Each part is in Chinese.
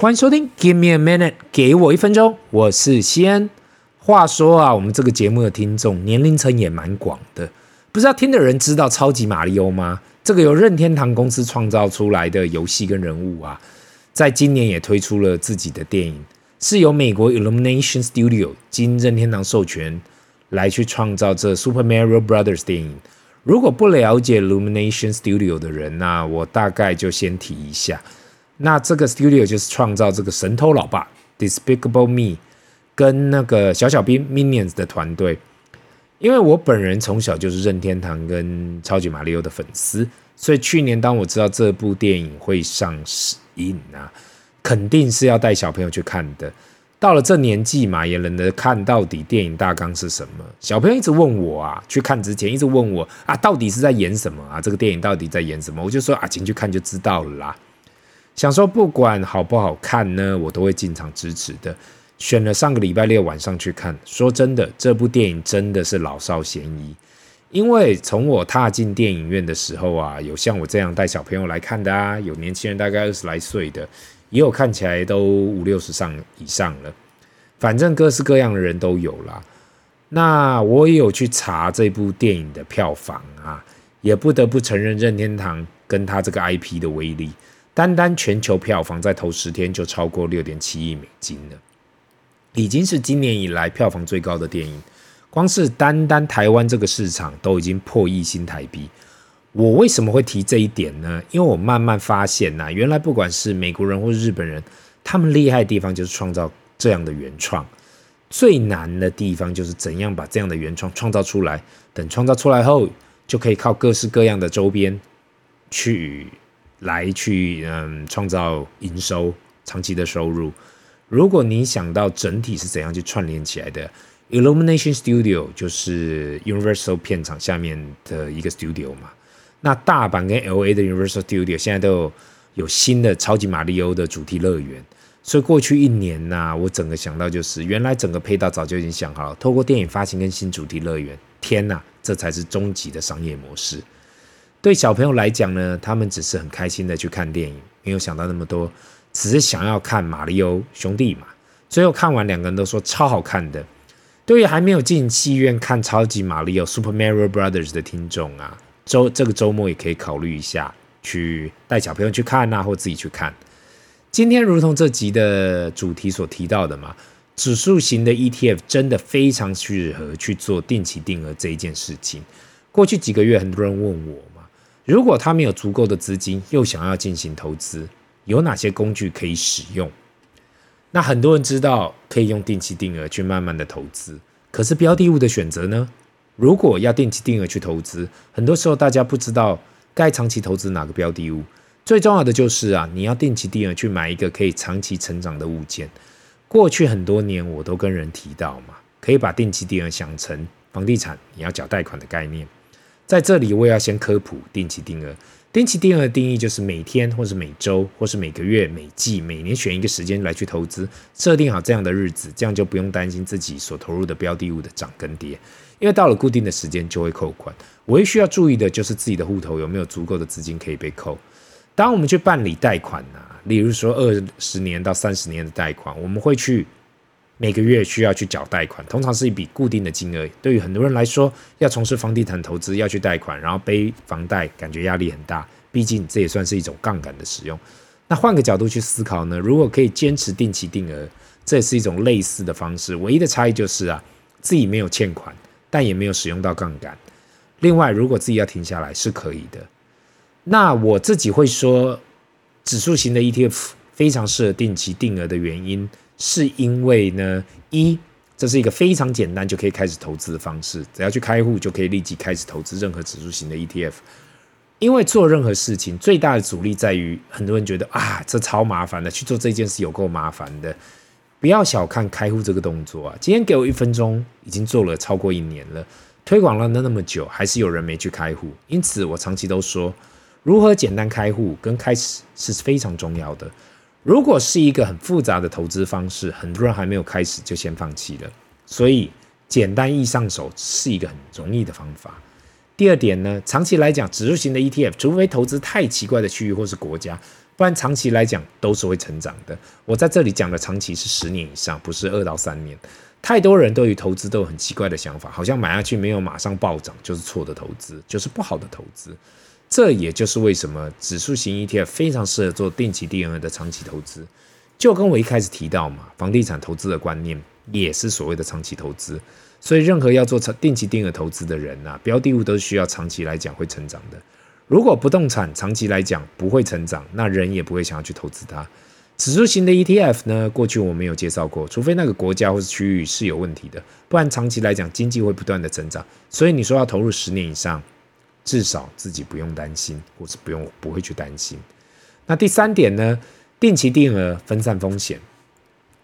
欢迎收听，Give me a minute，给我一分钟，我是西安。话说啊，我们这个节目的听众年龄层也蛮广的，不知道听的人知道超级玛利欧吗？这个由任天堂公司创造出来的游戏跟人物啊，在今年也推出了自己的电影，是由美国 Illumination Studio 经任天堂授权来去创造这 Super Mario Brothers 电影。如果不了解 Illumination Studio 的人呢、我大概就先提一下。那这个 studio 就是创造这个神偷老爸 Despicable Me 跟那个小小兵 Minions 的团队。因为我本人从小就是任天堂跟超级马里奥的粉丝，所以去年当我知道这部电影会上映啊，肯定是要带小朋友去看的。到了这年纪嘛，也懒得看到底电影大纲是什么。小朋友一直问我啊，去看之前一直问我啊，到底是在演什么啊？这个电影到底在演什么？我就说啊，进去看就知道了啦。想说不管好不好看呢，我都会进场支持的。选了上个礼拜六晚上去看。说真的，这部电影真的是老少咸宜。因为从我踏进电影院的时候啊，有像我这样带小朋友来看的啊，有年轻人大概二十来岁的，也有看起来都五六十上以上了。反正各式各样的人都有啦。那我也有去查这部电影的票房啊，也不得不承认任天堂跟他这个 IP 的威力。单单全球票房在头十天就超过六点七亿美金了，已经是今年以来票房最高的电影。光是单单台湾这个市场都已经破亿新台币。我为什么会提这一点呢？因为我慢慢发现呐，原来不管是美国人或日本人，他们厉害的地方就是创造这样的原创，最难的地方就是怎样把这样的原创创造出来。等创造出来后，就可以靠各式各样的周边去。来去嗯，创造营收、长期的收入。如果你想到整体是怎样去串联起来的，Illumination Studio 就是 Universal 片场下面的一个 studio 嘛。那大阪跟 LA 的 Universal Studio 现在都有新的超级玛利欧的主题乐园，所以过去一年呢、我整个想到就是，原来整个配套早就已经想好了，透过电影发行跟新主题乐园，天呐，这才是终极的商业模式。对小朋友来讲呢，他们只是很开心的去看电影，没有想到那么多，只是想要看马里欧兄弟嘛。最后看完，两个人都说超好看的。对于还没有进戏院看超级马里奥 Super Mario Brothers 的听众啊，周这个周末也可以考虑一下，去带小朋友去看啊，或自己去看。今天如同这集的主题所提到的嘛，指数型的 ETF 真的非常适合去做定期定额这一件事情。过去几个月，很多人问我。如果他没有足够的资金，又想要进行投资，有哪些工具可以使用？那很多人知道可以用定期定额去慢慢的投资，可是标的物的选择呢？如果要定期定额去投资，很多时候大家不知道该长期投资哪个标的物。最重要的就是啊，你要定期定额去买一个可以长期成长的物件。过去很多年我都跟人提到嘛，可以把定期定额想成房地产你要缴贷款的概念。在这里，我也要先科普定期定额。定期定额的定义就是每天，或是每周，或是每个月、每季、每年选一个时间来去投资，设定好这样的日子，这样就不用担心自己所投入的标的物的涨跟跌，因为到了固定的时间就会扣款。唯一需要注意的就是自己的户头有没有足够的资金可以被扣。当我们去办理贷款啊，例如说二十年到三十年的贷款，我们会去。每个月需要去缴贷款，通常是一笔固定的金额。对于很多人来说，要从事房地产投资，要去贷款，然后背房贷，感觉压力很大。毕竟这也算是一种杠杆的使用。那换个角度去思考呢？如果可以坚持定期定额，这也是一种类似的方式。唯一的差异就是啊，自己没有欠款，但也没有使用到杠杆。另外，如果自己要停下来是可以的。那我自己会说，指数型的 ETF 非常适合定期定额的原因。是因为呢，一，这是一个非常简单就可以开始投资的方式，只要去开户就可以立即开始投资任何指数型的 ETF。因为做任何事情最大的阻力在于，很多人觉得啊，这超麻烦的，去做这件事有够麻烦的。不要小看开户这个动作啊！今天给我一分钟，已经做了超过一年了，推广了那那么久，还是有人没去开户。因此，我长期都说，如何简单开户跟开始是非常重要的。如果是一个很复杂的投资方式，很多人还没有开始就先放弃了。所以简单易上手是一个很容易的方法。第二点呢，长期来讲，指数型的 ETF，除非投资太奇怪的区域或是国家，不然长期来讲都是会成长的。我在这里讲的长期是十年以上，不是二到三年。太多人对于投资都有很奇怪的想法，好像买下去没有马上暴涨就是错的投资，就是不好的投资。这也就是为什么指数型 ETF 非常适合做定期定额的长期投资。就跟我一开始提到嘛，房地产投资的观念也是所谓的长期投资。所以，任何要做定期定额投资的人呐、啊，标的物都是需要长期来讲会成长的。如果不动产长期来讲不会成长，那人也不会想要去投资它。指数型的 ETF 呢，过去我没有介绍过，除非那个国家或是区域是有问题的，不然长期来讲经济会不断的增长。所以你说要投入十年以上，至少自己不用担心，或是不用不会去担心。那第三点呢，定期定额分散风险。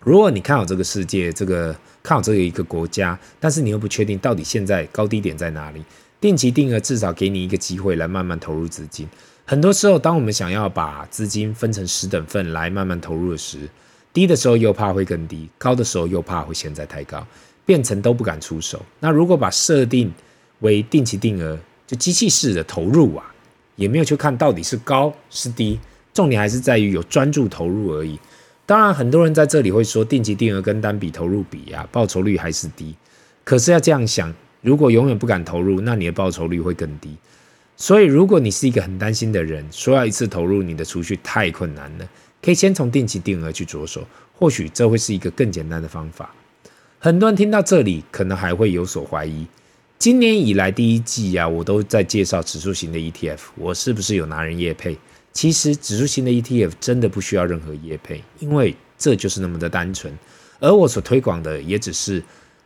如果你看好这个世界，这个看好这个一个国家，但是你又不确定到底现在高低点在哪里，定期定额至少给你一个机会来慢慢投入资金。很多时候，当我们想要把资金分成十等份来慢慢投入时，低的时候又怕会更低，高的时候又怕会现在太高，变成都不敢出手。那如果把设定为定期定额，就机器式的投入啊，也没有去看到底是高是低，重点还是在于有专注投入而已。当然，很多人在这里会说，定期定额跟单笔投入比啊，报酬率还是低。可是要这样想，如果永远不敢投入，那你的报酬率会更低。所以，如果你是一个很担心的人，说要一次投入你的储蓄太困难了，可以先从定期定额去着手，或许这会是一个更简单的方法。很多人听到这里，可能还会有所怀疑。今年以来第一季啊，我都在介绍指数型的 ETF，我是不是有拿人业配？其实指数型的 ETF 真的不需要任何业配，因为这就是那么的单纯。而我所推广的也只是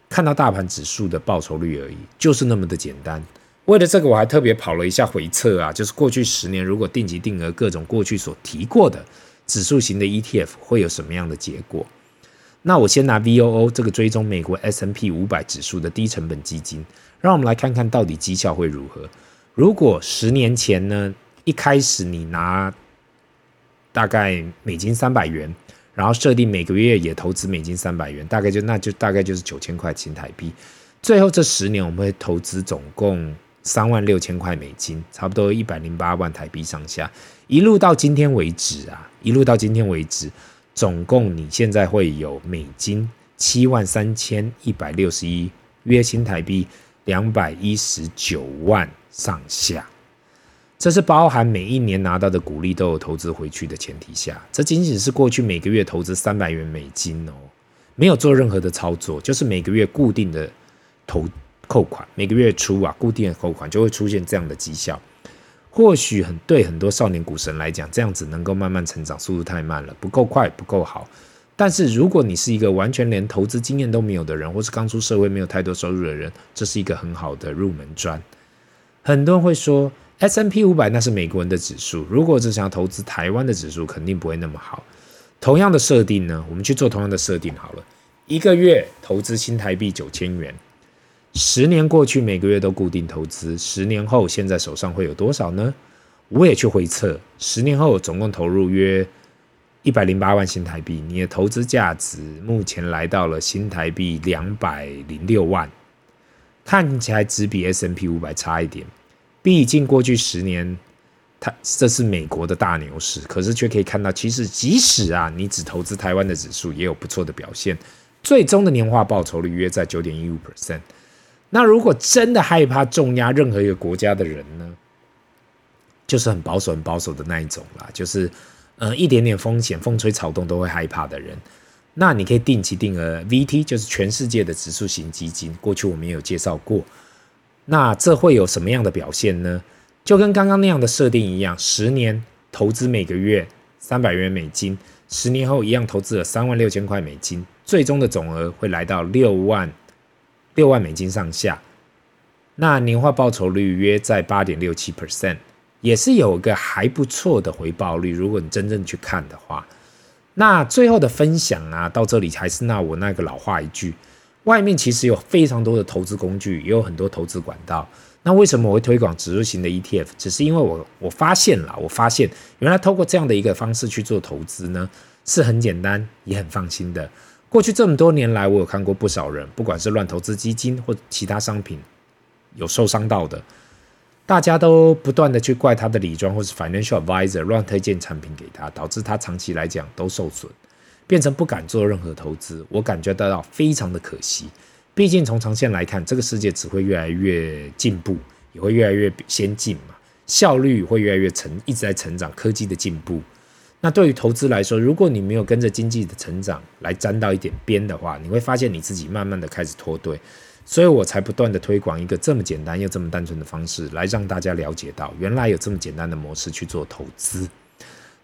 看到大盘指数的报酬率而已，就是那么的简单。为了这个，我还特别跑了一下回测啊，就是过去十年，如果定级定额各种过去所提过的指数型的 ETF 会有什么样的结果？那我先拿 VOO 这个追踪美国 S&P 五百指数的低成本基金，让我们来看看到底绩效会如何。如果十年前呢，一开始你拿大概美金三百元，然后设定每个月也投资美金三百元，大概就那就大概就是九千块新台币。最后这十年我们会投资总共。三万六千块美金，差不多一百零八万台币上下，一路到今天为止啊，一路到今天为止，总共你现在会有美金七万三千一百六十一，约新台币两百一十九万上下。这是包含每一年拿到的股利都有投资回去的前提下，这仅仅是过去每个月投资三百元美金哦，没有做任何的操作，就是每个月固定的投。扣款每个月初啊，固定的扣款就会出现这样的绩效。或许很对很多少年股神来讲，这样子能够慢慢成长，速度太慢了，不够快，不够好。但是如果你是一个完全连投资经验都没有的人，或是刚出社会没有太多收入的人，这是一个很好的入门砖。很多人会说，S M P 五百那是美国人的指数，如果只想要投资台湾的指数，肯定不会那么好。同样的设定呢，我们去做同样的设定好了，一个月投资新台币九千元。十年过去，每个月都固定投资。十年后，现在手上会有多少呢？我也去回测，十年后总共投入约一百零八万新台币。你的投资价值目前来到了新台币两百零六万，看起来只比 S&P 五百差一点。毕竟过去十年，它这是美国的大牛市，可是却可以看到，其实即使啊，你只投资台湾的指数，也有不错的表现。最终的年化报酬率约在九点一五 percent。那如果真的害怕重压任何一个国家的人呢，就是很保守、很保守的那一种啦，就是呃一点点风险、风吹草动都会害怕的人，那你可以定期定额 VT，就是全世界的指数型基金。过去我们也有介绍过，那这会有什么样的表现呢？就跟刚刚那样的设定一样，十年投资每个月三百元美金，十年后一样投资了三万六千块美金，最终的总额会来到六万。六万美金上下，那年化报酬率约在八点六七 percent，也是有个还不错的回报率。如果你真正去看的话，那最后的分享啊，到这里还是那我那个老话一句：外面其实有非常多的投资工具，也有很多投资管道。那为什么我会推广指数型的 ETF？只是因为我我发现了，我发现原来透过这样的一个方式去做投资呢，是很简单也很放心的。过去这么多年来，我有看过不少人，不管是乱投资基金或其他商品，有受伤到的。大家都不断的去怪他的理专或是 financial advisor 乱推荐产品给他，导致他长期来讲都受损，变成不敢做任何投资。我感觉得到非常的可惜。毕竟从长线来看，这个世界只会越来越进步，也会越来越先进嘛，效率会越来越成，一直在成长，科技的进步。那对于投资来说，如果你没有跟着经济的成长来沾到一点边的话，你会发现你自己慢慢的开始脱队。所以我才不断的推广一个这么简单又这么单纯的方式，来让大家了解到，原来有这么简单的模式去做投资。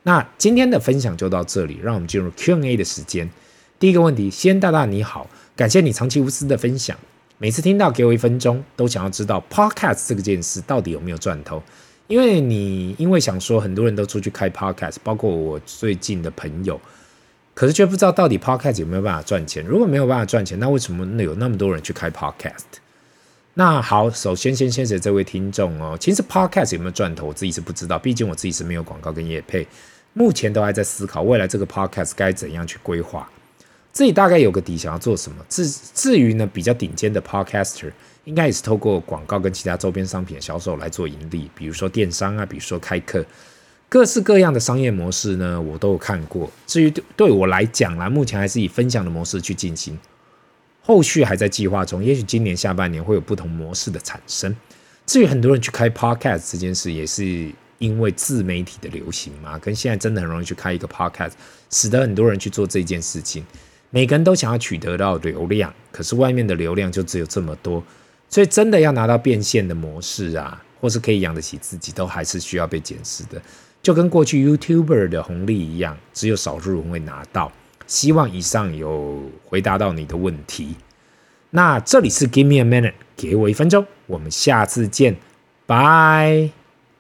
那今天的分享就到这里，让我们进入 Q&A 的时间。第一个问题，先大大你好，感谢你长期无私的分享。每次听到给我一分钟，都想要知道 Podcast 这个件事到底有没有赚头？因为你因为想说很多人都出去开 Podcast，包括我最近的朋友。可是却不知道到底 Podcast 有没有办法赚钱。如果没有办法赚钱，那为什么有那么多人去开 Podcast？那好，首先先谢谢这位听众哦。其实 Podcast 有没有赚头，我自己是不知道，毕竟我自己是没有广告跟业配，目前都还在思考未来这个 Podcast 该怎样去规划。自己大概有个底，想要做什么。至至于呢，比较顶尖的 Podcaster，应该也是透过广告跟其他周边商品的销售来做盈利，比如说电商啊，比如说开课。各式各样的商业模式呢，我都有看过。至于对对我来讲啦，目前还是以分享的模式去进行，后续还在计划中。也许今年下半年会有不同模式的产生。至于很多人去开 Podcast 这件事，也是因为自媒体的流行嘛，跟现在真的很容易去开一个 Podcast，使得很多人去做这件事情。每个人都想要取得到流量，可是外面的流量就只有这么多，所以真的要拿到变现的模式啊，或是可以养得起自己，都还是需要被检视的。就跟过去 YouTuber 的红利一样，只有少数人会拿到。希望以上有回答到你的问题。那这里是 Give me a minute，给我一分钟，我们下次见，拜。